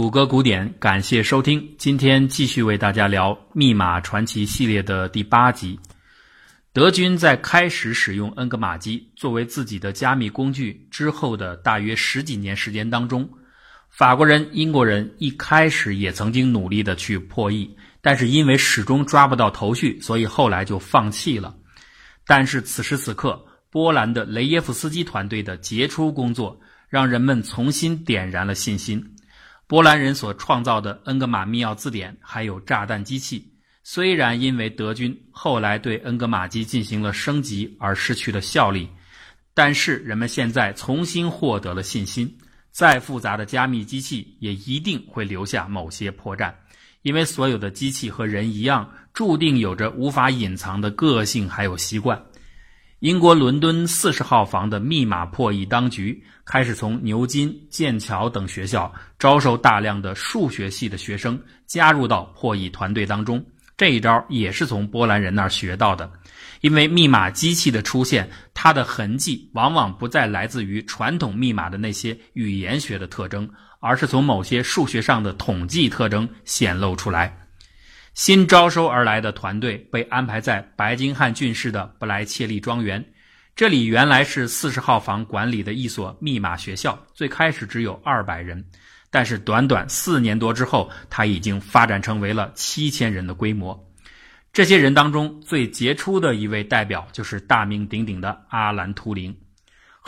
谷歌古典，感谢收听。今天继续为大家聊《密码传奇》系列的第八集。德军在开始使用恩格玛机作为自己的加密工具之后的大约十几年时间当中，法国人、英国人一开始也曾经努力的去破译，但是因为始终抓不到头绪，所以后来就放弃了。但是此时此刻，波兰的雷耶夫斯基团队的杰出工作，让人们重新点燃了信心。波兰人所创造的恩格玛密钥字典，还有炸弹机器，虽然因为德军后来对恩格玛机进行了升级而失去了效力，但是人们现在重新获得了信心。再复杂的加密机器也一定会留下某些破绽，因为所有的机器和人一样，注定有着无法隐藏的个性还有习惯。英国伦敦四十号房的密码破译当局开始从牛津、剑桥等学校招收大量的数学系的学生加入到破译团队当中。这一招也是从波兰人那儿学到的，因为密码机器的出现，它的痕迹往往不再来自于传统密码的那些语言学的特征，而是从某些数学上的统计特征显露出来。新招收而来的团队被安排在白金汉郡市的布莱切利庄园，这里原来是四十号房管理的一所密码学校，最开始只有二百人，但是短短四年多之后，它已经发展成为了七千人的规模。这些人当中最杰出的一位代表就是大名鼎鼎的阿兰·图灵。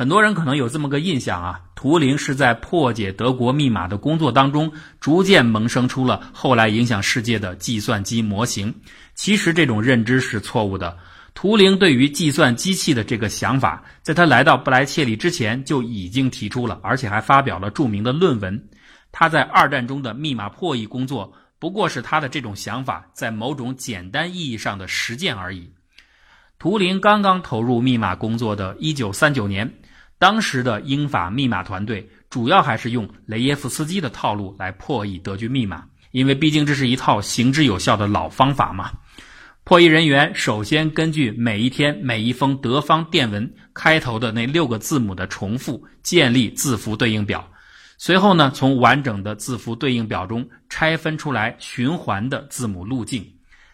很多人可能有这么个印象啊，图灵是在破解德国密码的工作当中，逐渐萌生出了后来影响世界的计算机模型。其实这种认知是错误的。图灵对于计算机器的这个想法，在他来到布莱切利之前就已经提出了，而且还发表了著名的论文。他在二战中的密码破译工作，不过是他的这种想法在某种简单意义上的实践而已。图灵刚刚投入密码工作的1939年，当时的英法密码团队主要还是用雷耶夫斯基的套路来破译德军密码，因为毕竟这是一套行之有效的老方法嘛。破译人员首先根据每一天每一封德方电文开头的那六个字母的重复，建立字符对应表，随后呢，从完整的字符对应表中拆分出来循环的字母路径。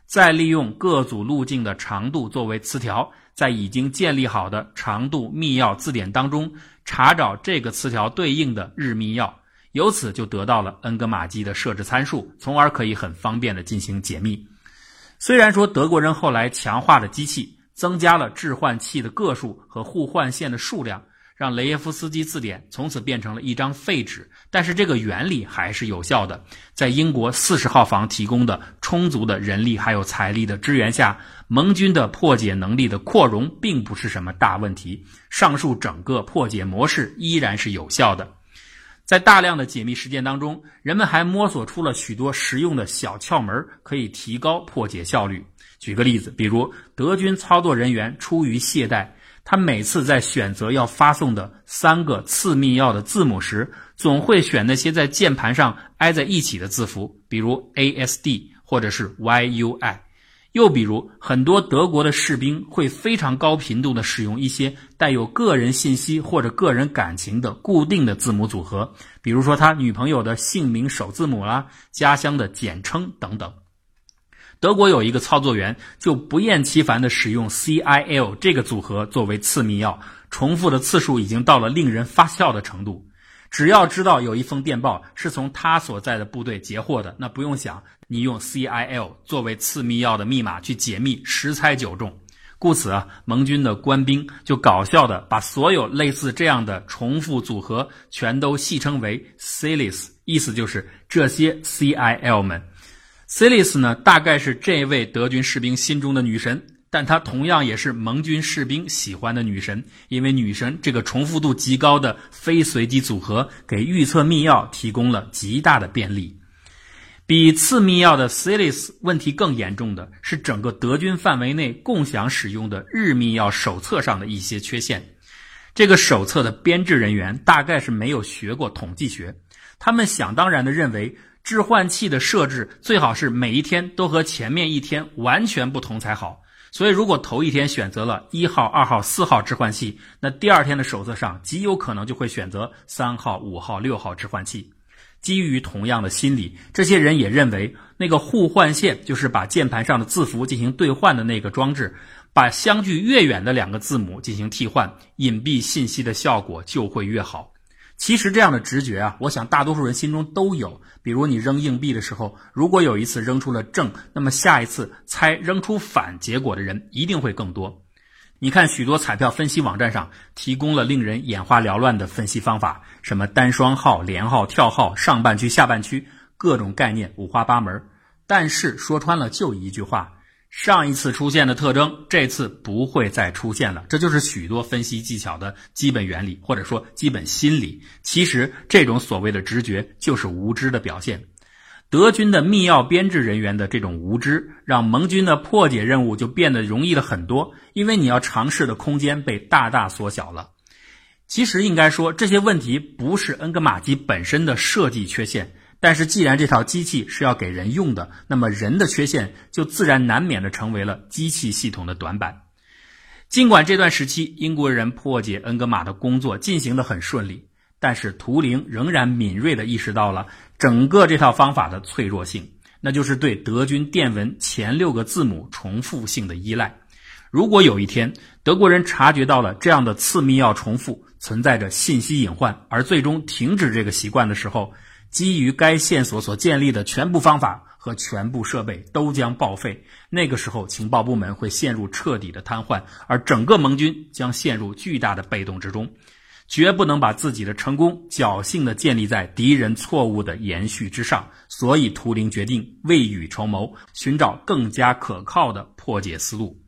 再利用各组路径的长度作为词条，在已经建立好的长度密钥字典当中查找这个词条对应的日密钥，由此就得到了恩格玛机的设置参数，从而可以很方便的进行解密。虽然说德国人后来强化了机器，增加了置换器的个数和互换线的数量。让雷耶夫斯基字典从此变成了一张废纸，但是这个原理还是有效的。在英国四十号房提供的充足的人力还有财力的支援下，盟军的破解能力的扩容并不是什么大问题。上述整个破解模式依然是有效的。在大量的解密实践当中，人们还摸索出了许多实用的小窍门，可以提高破解效率。举个例子，比如德军操作人员出于懈怠。他每次在选择要发送的三个次密钥的字母时，总会选那些在键盘上挨在一起的字符，比如 A S D 或者是 Y U I。又比如，很多德国的士兵会非常高频度的使用一些带有个人信息或者个人感情的固定的字母组合，比如说他女朋友的姓名首字母啦、家乡的简称等等。德国有一个操作员，就不厌其烦地使用 CIL 这个组合作为次密钥，重复的次数已经到了令人发笑的程度。只要知道有一封电报是从他所在的部队截获的，那不用想，你用 CIL 作为次密钥的密码去解密，十猜九中。故此啊，盟军的官兵就搞笑的把所有类似这样的重复组合全都戏称为 CILIS，意思就是这些 CIL 们。C i l i s 呢，大概是这位德军士兵心中的女神，但她同样也是盟军士兵喜欢的女神，因为女神这个重复度极高的非随机组合，给预测密钥提供了极大的便利。比次密钥的 c i l i s 问题更严重的是，整个德军范围内共享使用的日密钥手册上的一些缺陷。这个手册的编制人员大概是没有学过统计学，他们想当然的认为。置换器的设置最好是每一天都和前面一天完全不同才好。所以，如果头一天选择了一号、二号、四号置换器，那第二天的手册上极有可能就会选择三号、五号、六号置换器。基于同样的心理，这些人也认为那个互换线就是把键盘上的字符进行兑换的那个装置，把相距越远的两个字母进行替换，隐蔽信息的效果就会越好。其实这样的直觉啊，我想大多数人心中都有。比如你扔硬币的时候，如果有一次扔出了正，那么下一次猜扔出反结果的人一定会更多。你看，许多彩票分析网站上提供了令人眼花缭乱的分析方法，什么单双号、连号、跳号、上半区、下半区，各种概念五花八门。但是说穿了就一句话。上一次出现的特征，这次不会再出现了。这就是许多分析技巧的基本原理，或者说基本心理。其实，这种所谓的直觉就是无知的表现。德军的密钥编制人员的这种无知，让盟军的破解任务就变得容易了很多，因为你要尝试的空间被大大缩小了。其实，应该说这些问题不是恩格玛机本身的设计缺陷。但是，既然这套机器是要给人用的，那么人的缺陷就自然难免的成为了机器系统的短板。尽管这段时期英国人破解恩格玛的工作进行的很顺利，但是图灵仍然敏锐的意识到了整个这套方法的脆弱性，那就是对德军电文前六个字母重复性的依赖。如果有一天德国人察觉到了这样的次密钥重复存在着信息隐患，而最终停止这个习惯的时候，基于该线索所建立的全部方法和全部设备都将报废。那个时候，情报部门会陷入彻底的瘫痪，而整个盟军将陷入巨大的被动之中。绝不能把自己的成功侥幸地建立在敌人错误的延续之上。所以，图灵决定未雨绸缪，寻找更加可靠的破解思路。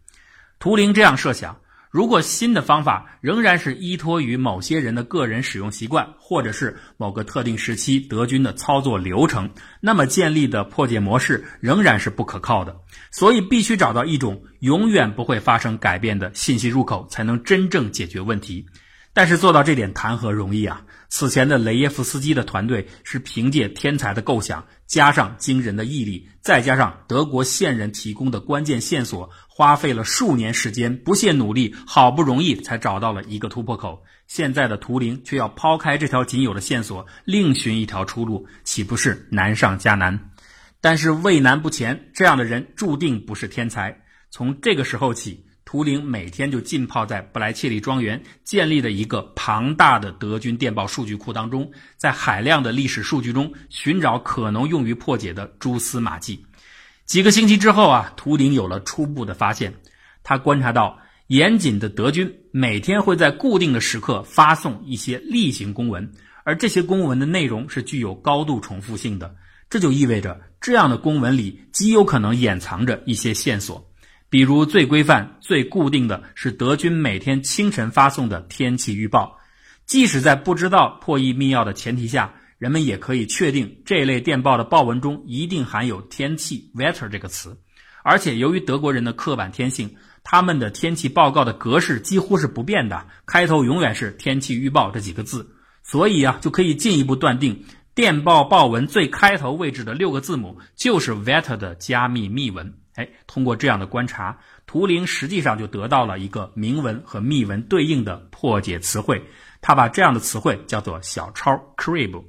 图灵这样设想。如果新的方法仍然是依托于某些人的个人使用习惯，或者是某个特定时期德军的操作流程，那么建立的破解模式仍然是不可靠的。所以，必须找到一种永远不会发生改变的信息入口，才能真正解决问题。但是做到这点谈何容易啊！此前的雷耶夫斯基的团队是凭借天才的构想，加上惊人的毅力，再加上德国线人提供的关键线索，花费了数年时间，不懈努力，好不容易才找到了一个突破口。现在的图灵却要抛开这条仅有的线索，另寻一条出路，岂不是难上加难？但是畏难不前，这样的人注定不是天才。从这个时候起。图灵每天就浸泡在布莱切利庄园建立的一个庞大的德军电报数据库当中，在海量的历史数据中寻找可能用于破解的蛛丝马迹。几个星期之后啊，图灵有了初步的发现。他观察到，严谨的德军每天会在固定的时刻发送一些例行公文，而这些公文的内容是具有高度重复性的。这就意味着，这样的公文里极有可能掩藏着一些线索。比如最规范、最固定的是德军每天清晨发送的天气预报，即使在不知道破译密钥的前提下，人们也可以确定这类电报的报文中一定含有“天气 ”（weather） 这个词。而且由于德国人的刻板天性，他们的天气报告的格式几乎是不变的，开头永远是“天气预报”这几个字，所以啊，就可以进一步断定，电报报文最开头位置的六个字母就是 weather 的加密密文。哎，通过这样的观察，图灵实际上就得到了一个明文和密文对应的破解词汇。他把这样的词汇叫做“小抄 ”（crib）。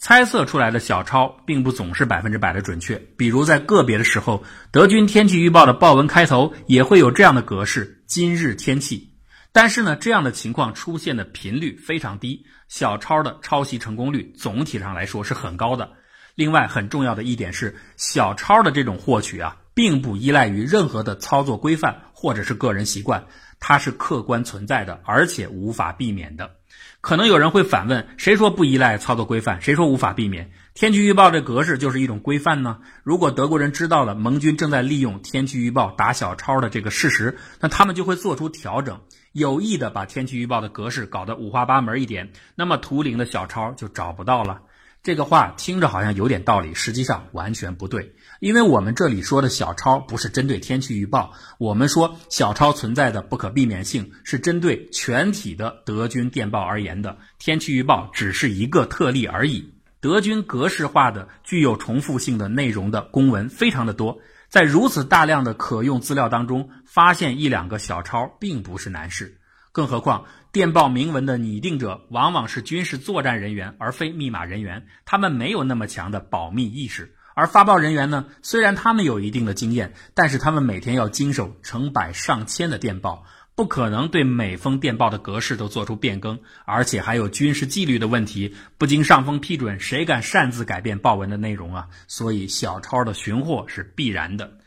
猜测出来的小抄并不总是百分之百的准确，比如在个别的时候，德军天气预报的报文开头也会有这样的格式：“今日天气”。但是呢，这样的情况出现的频率非常低，小抄的抄袭成功率总体上来说是很高的。另外，很重要的一点是，小抄的这种获取啊。并不依赖于任何的操作规范或者是个人习惯，它是客观存在的，而且无法避免的。可能有人会反问：谁说不依赖操作规范？谁说无法避免？天气预报这格式就是一种规范呢？如果德国人知道了盟军正在利用天气预报打小抄的这个事实，那他们就会做出调整，有意的把天气预报的格式搞得五花八门一点，那么图灵的小抄就找不到了。这个话听着好像有点道理，实际上完全不对。因为我们这里说的小抄不是针对天气预报，我们说小抄存在的不可避免性是针对全体的德军电报而言的，天气预报只是一个特例而已。德军格式化的、具有重复性的内容的公文非常的多，在如此大量的可用资料当中，发现一两个小抄并不是难事。更何况，电报明文的拟定者往往是军事作战人员，而非密码人员，他们没有那么强的保密意识。而发报人员呢，虽然他们有一定的经验，但是他们每天要经手成百上千的电报，不可能对每封电报的格式都做出变更，而且还有军事纪律的问题，不经上峰批准，谁敢擅自改变报文的内容啊？所以小抄的寻获是必然的。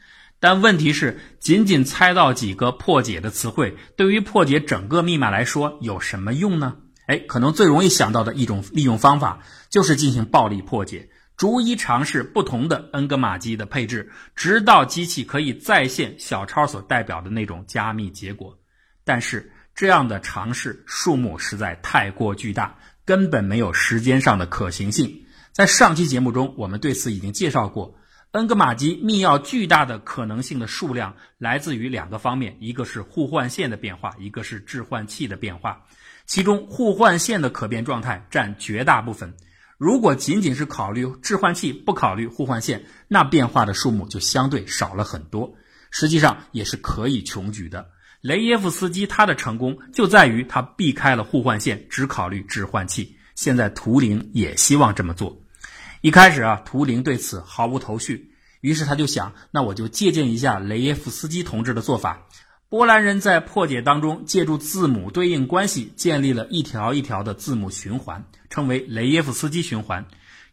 但问题是，仅仅猜到几个破解的词汇，对于破解整个密码来说有什么用呢？哎，可能最容易想到的一种利用方法，就是进行暴力破解，逐一尝试不同的恩格玛机的配置，直到机器可以再现小抄所代表的那种加密结果。但是，这样的尝试数目实在太过巨大，根本没有时间上的可行性。在上期节目中，我们对此已经介绍过。恩格玛机密钥巨大的可能性的数量来自于两个方面，一个是互换线的变化，一个是置换器的变化。其中互换线的可变状态占绝大部分。如果仅仅是考虑置换器，不考虑互换线，那变化的数目就相对少了很多。实际上也是可以穷举的。雷耶夫斯基他的成功就在于他避开了互换线，只考虑置换器。现在图灵也希望这么做。一开始啊，图灵对此毫无头绪，于是他就想，那我就借鉴一下雷耶夫斯基同志的做法。波兰人在破解当中，借助字母对应关系，建立了一条一条的字母循环，称为雷耶夫斯基循环。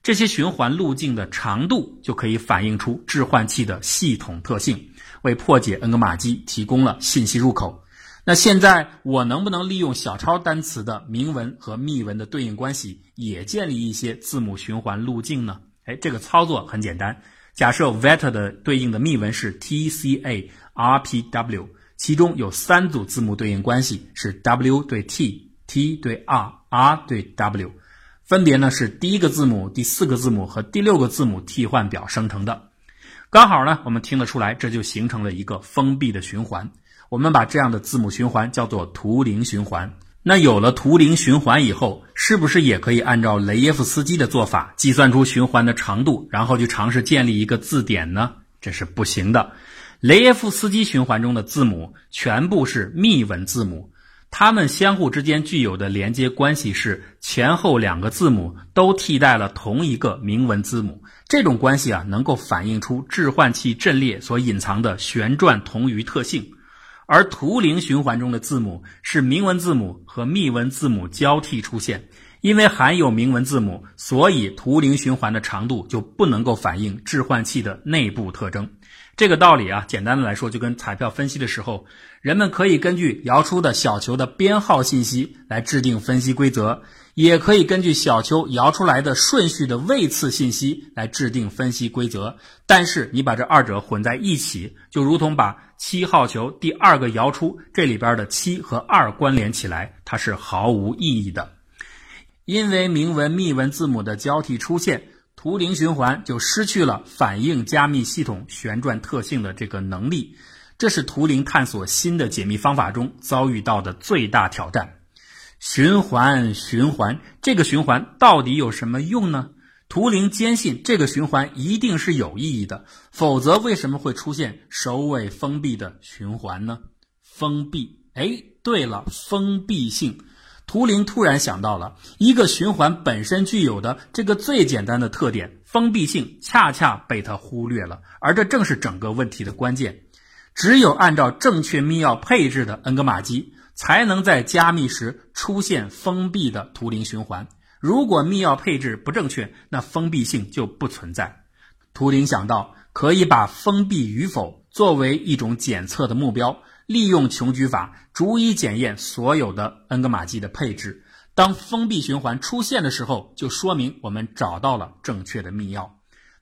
这些循环路径的长度就可以反映出置换器的系统特性，为破解恩格玛机提供了信息入口。那现在我能不能利用小抄单词的明文和密文的对应关系，也建立一些字母循环路径呢？哎，这个操作很简单。假设 vet 的对应的密文是 t c a r p w，其中有三组字母对应关系是 w 对 t，t 对 r，r 对 w，分别呢是第一个字母、第四个字母和第六个字母替换表生成的。刚好呢，我们听得出来，这就形成了一个封闭的循环。我们把这样的字母循环叫做图灵循环。那有了图灵循环以后，是不是也可以按照雷耶夫斯基的做法计算出循环的长度，然后去尝试建立一个字典呢？这是不行的。雷耶夫斯基循环中的字母全部是密文字母，它们相互之间具有的连接关系是前后两个字母都替代了同一个明文字母。这种关系啊，能够反映出置换器阵列所隐藏的旋转同余特性。而图灵循环中的字母是明文字母和密文字母交替出现，因为含有明文字母，所以图灵循环的长度就不能够反映置换器的内部特征。这个道理啊，简单的来说，就跟彩票分析的时候，人们可以根据摇出的小球的编号信息来制定分析规则。也可以根据小球摇出来的顺序的位次信息来制定分析规则，但是你把这二者混在一起，就如同把七号球第二个摇出，这里边的七和二关联起来，它是毫无意义的。因为明文密文字母的交替出现，图灵循环就失去了反映加密系统旋转特性的这个能力，这是图灵探索新的解密方法中遭遇到的最大挑战。循环，循环，这个循环到底有什么用呢？图灵坚信这个循环一定是有意义的，否则为什么会出现首尾封闭的循环呢？封闭，哎，对了，封闭性。图灵突然想到了一个循环本身具有的这个最简单的特点——封闭性，恰恰被他忽略了，而这正是整个问题的关键。只有按照正确密钥配置的恩格玛机。才能在加密时出现封闭的图灵循环。如果密钥配置不正确，那封闭性就不存在。图灵想到可以把封闭与否作为一种检测的目标，利用穷举法逐一检验所有的恩格玛机的配置。当封闭循环出现的时候，就说明我们找到了正确的密钥。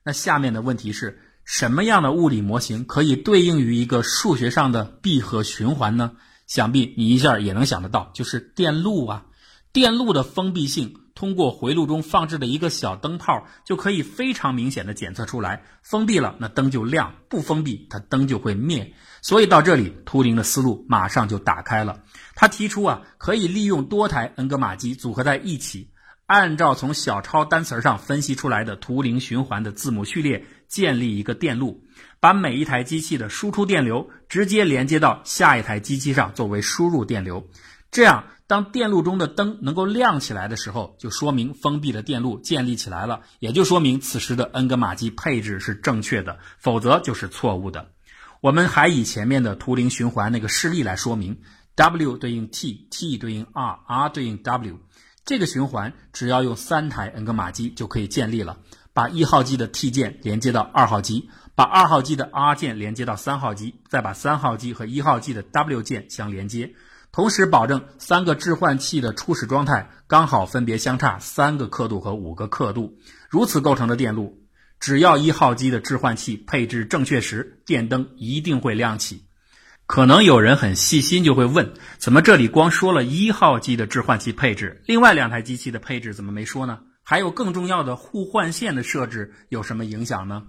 那下面的问题是什么样的物理模型可以对应于一个数学上的闭合循环呢？想必你一下也能想得到，就是电路啊，电路的封闭性，通过回路中放置的一个小灯泡，就可以非常明显的检测出来。封闭了，那灯就亮；不封闭，它灯就会灭。所以到这里，图灵的思路马上就打开了。他提出啊，可以利用多台恩格玛机组合在一起，按照从小抄单词上分析出来的图灵循环的字母序列，建立一个电路。把每一台机器的输出电流直接连接到下一台机器上作为输入电流，这样，当电路中的灯能够亮起来的时候，就说明封闭的电路建立起来了，也就说明此时的恩格玛机配置是正确的，否则就是错误的。我们还以前面的图灵循环那个示例来说明：W 对应 T，T 对应 R，R 对应 W。这个循环只要用三台恩格玛机就可以建立了。把一号机的 T 键连接到二号机，把二号机的 R 键连接到三号机，再把三号机和一号机的 W 键相连接，同时保证三个置换器的初始状态刚好分别相差三个刻度和五个刻度。如此构成的电路，只要一号机的置换器配置正确时，电灯一定会亮起。可能有人很细心就会问：怎么这里光说了一号机的置换器配置，另外两台机器的配置怎么没说呢？还有更重要的互换线的设置有什么影响呢？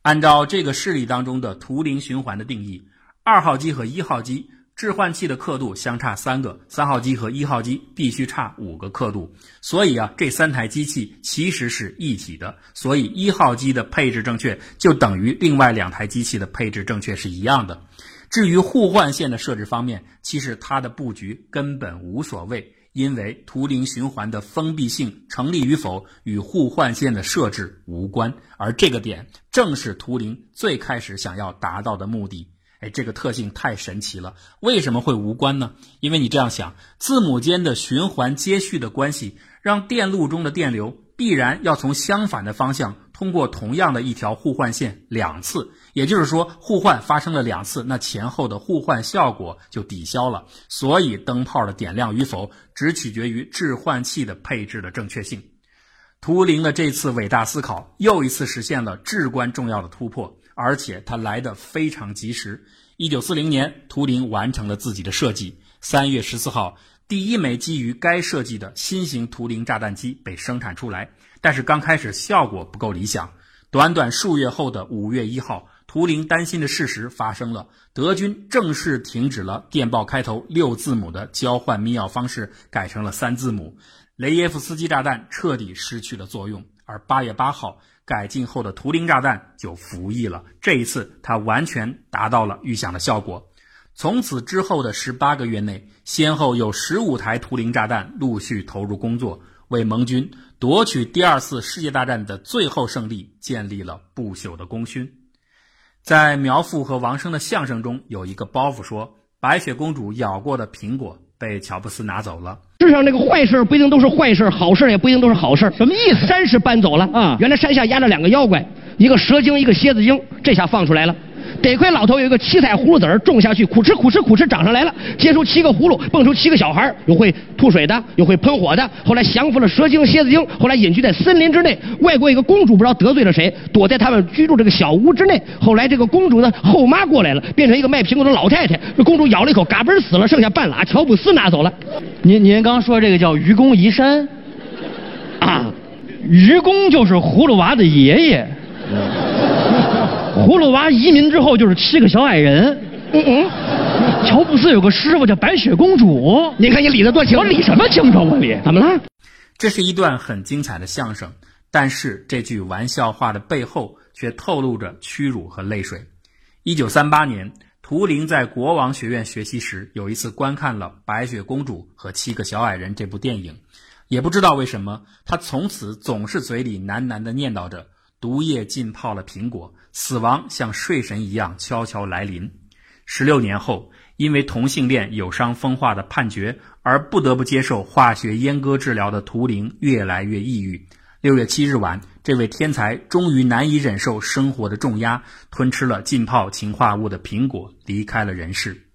按照这个示例当中的图灵循环的定义，二号机和一号机置换器的刻度相差三个，三号机和一号机必须差五个刻度。所以啊，这三台机器其实是一体的。所以一号机的配置正确，就等于另外两台机器的配置正确是一样的。至于互换线的设置方面，其实它的布局根本无所谓。因为图灵循环的封闭性成立与否与互换线的设置无关，而这个点正是图灵最开始想要达到的目的。哎，这个特性太神奇了！为什么会无关呢？因为你这样想，字母间的循环接续的关系，让电路中的电流必然要从相反的方向。通过同样的一条互换线两次，也就是说互换发生了两次，那前后的互换效果就抵消了。所以灯泡的点亮与否只取决于置换器的配置的正确性。图灵的这次伟大思考又一次实现了至关重要的突破，而且它来得非常及时。一九四零年，图灵完成了自己的设计。三月十四号，第一枚基于该设计的新型图灵炸弹机被生产出来。但是刚开始效果不够理想，短短数月后的五月一号，图灵担心的事实发生了，德军正式停止了电报开头六字母的交换密钥方式，改成了三字母，雷耶夫斯基炸弹彻底失去了作用。而八月八号，改进后的图灵炸弹就服役了，这一次它完全达到了预想的效果。从此之后的十八个月内，先后有十五台图灵炸弹陆续投入工作，为盟军。夺取第二次世界大战的最后胜利，建立了不朽的功勋。在苗阜和王声的相声中，有一个包袱说：“白雪公主咬过的苹果被乔布斯拿走了。”世上那个坏事不一定都是坏事，好事也不一定都是好事。什么意思？山是搬走了啊！原来山下压着两个妖怪，一个蛇精，一个蝎子精，这下放出来了。得亏老头有一个七彩葫芦籽儿种下去，苦吃苦吃苦吃长上来了，结出七个葫芦，蹦出七个小孩有会吐水的，有会喷火的。后来降服了蛇精、蝎子精，后来隐居在森林之内。外国一个公主不知道得罪了谁，躲在他们居住这个小屋之内。后来这个公主的后妈过来了，变成一个卖苹果的老太太。这公主咬了一口，嘎嘣死了，剩下半拉，乔布斯拿走了。您您刚说这个叫愚公移山啊？愚公就是葫芦娃的爷爷。葫芦娃移民之后就是七个小矮人。嗯嗯，乔布斯有个师傅叫白雪公主。你看你理得多清，我理什么清楚？我理怎么了？这是一段很精彩的相声，但是这句玩笑话的背后却透露着屈辱和泪水。一九三八年，图灵在国王学院学习时，有一次观看了《白雪公主和七个小矮人》这部电影，也不知道为什么，他从此总是嘴里喃喃地念叨着。毒液浸泡了苹果，死亡像睡神一样悄悄来临。十六年后，因为同性恋有伤风化的判决而不得不接受化学阉割治疗的图灵越来越抑郁。六月七日晚，这位天才终于难以忍受生活的重压，吞吃了浸泡氰化物的苹果，离开了人世。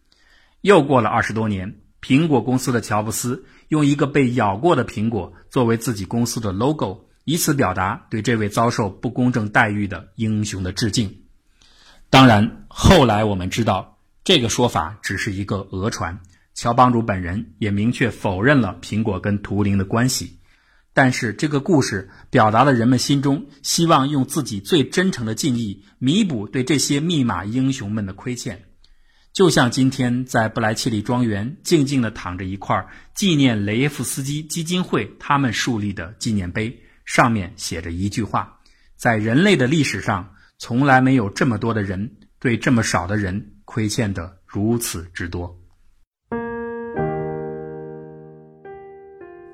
又过了二十多年，苹果公司的乔布斯用一个被咬过的苹果作为自己公司的 logo。以此表达对这位遭受不公正待遇的英雄的致敬。当然，后来我们知道这个说法只是一个讹传，乔帮主本人也明确否认了苹果跟图灵的关系。但是，这个故事表达了人们心中希望用自己最真诚的敬意弥补对这些密码英雄们的亏欠，就像今天在布莱切利庄园静静地躺着一块纪念雷耶夫斯基基金会他们树立的纪念碑。上面写着一句话：在人类的历史上，从来没有这么多的人对这么少的人亏欠的如此之多。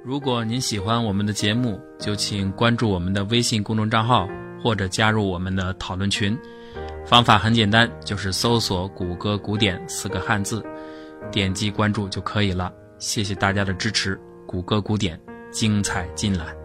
如果您喜欢我们的节目，就请关注我们的微信公众账号，或者加入我们的讨论群。方法很简单，就是搜索“谷歌古典”四个汉字，点击关注就可以了。谢谢大家的支持，谷歌古典精彩尽览。